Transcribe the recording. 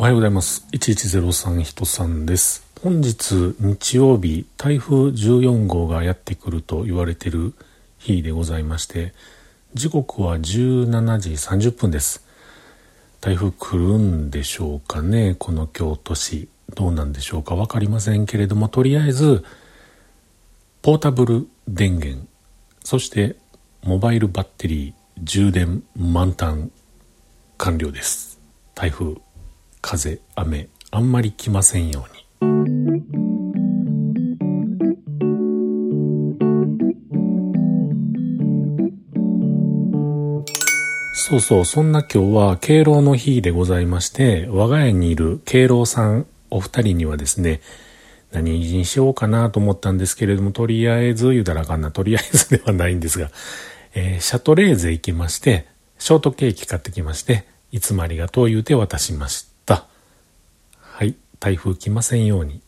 おはようございます。1103人さんです。本日日曜日、台風14号がやってくると言われている日でございまして、時刻は17時30分です。台風来るんでしょうかね、この京都市。どうなんでしょうか分かりませんけれども、とりあえず、ポータブル電源、そしてモバイルバッテリー、充電満タン完了です。台風風、雨、あんまり来ませんように。そうそう、そんな今日は敬老の日でございまして、我が家にいる敬老さんお二人にはですね、何にしようかなと思ったんですけれども、とりあえず言うたらあかんな、とりあえずではないんですが、えー、シャトレーゼ行きまして、ショートケーキ買ってきまして、いつもありがとう言うて渡しました。台風来ませんように。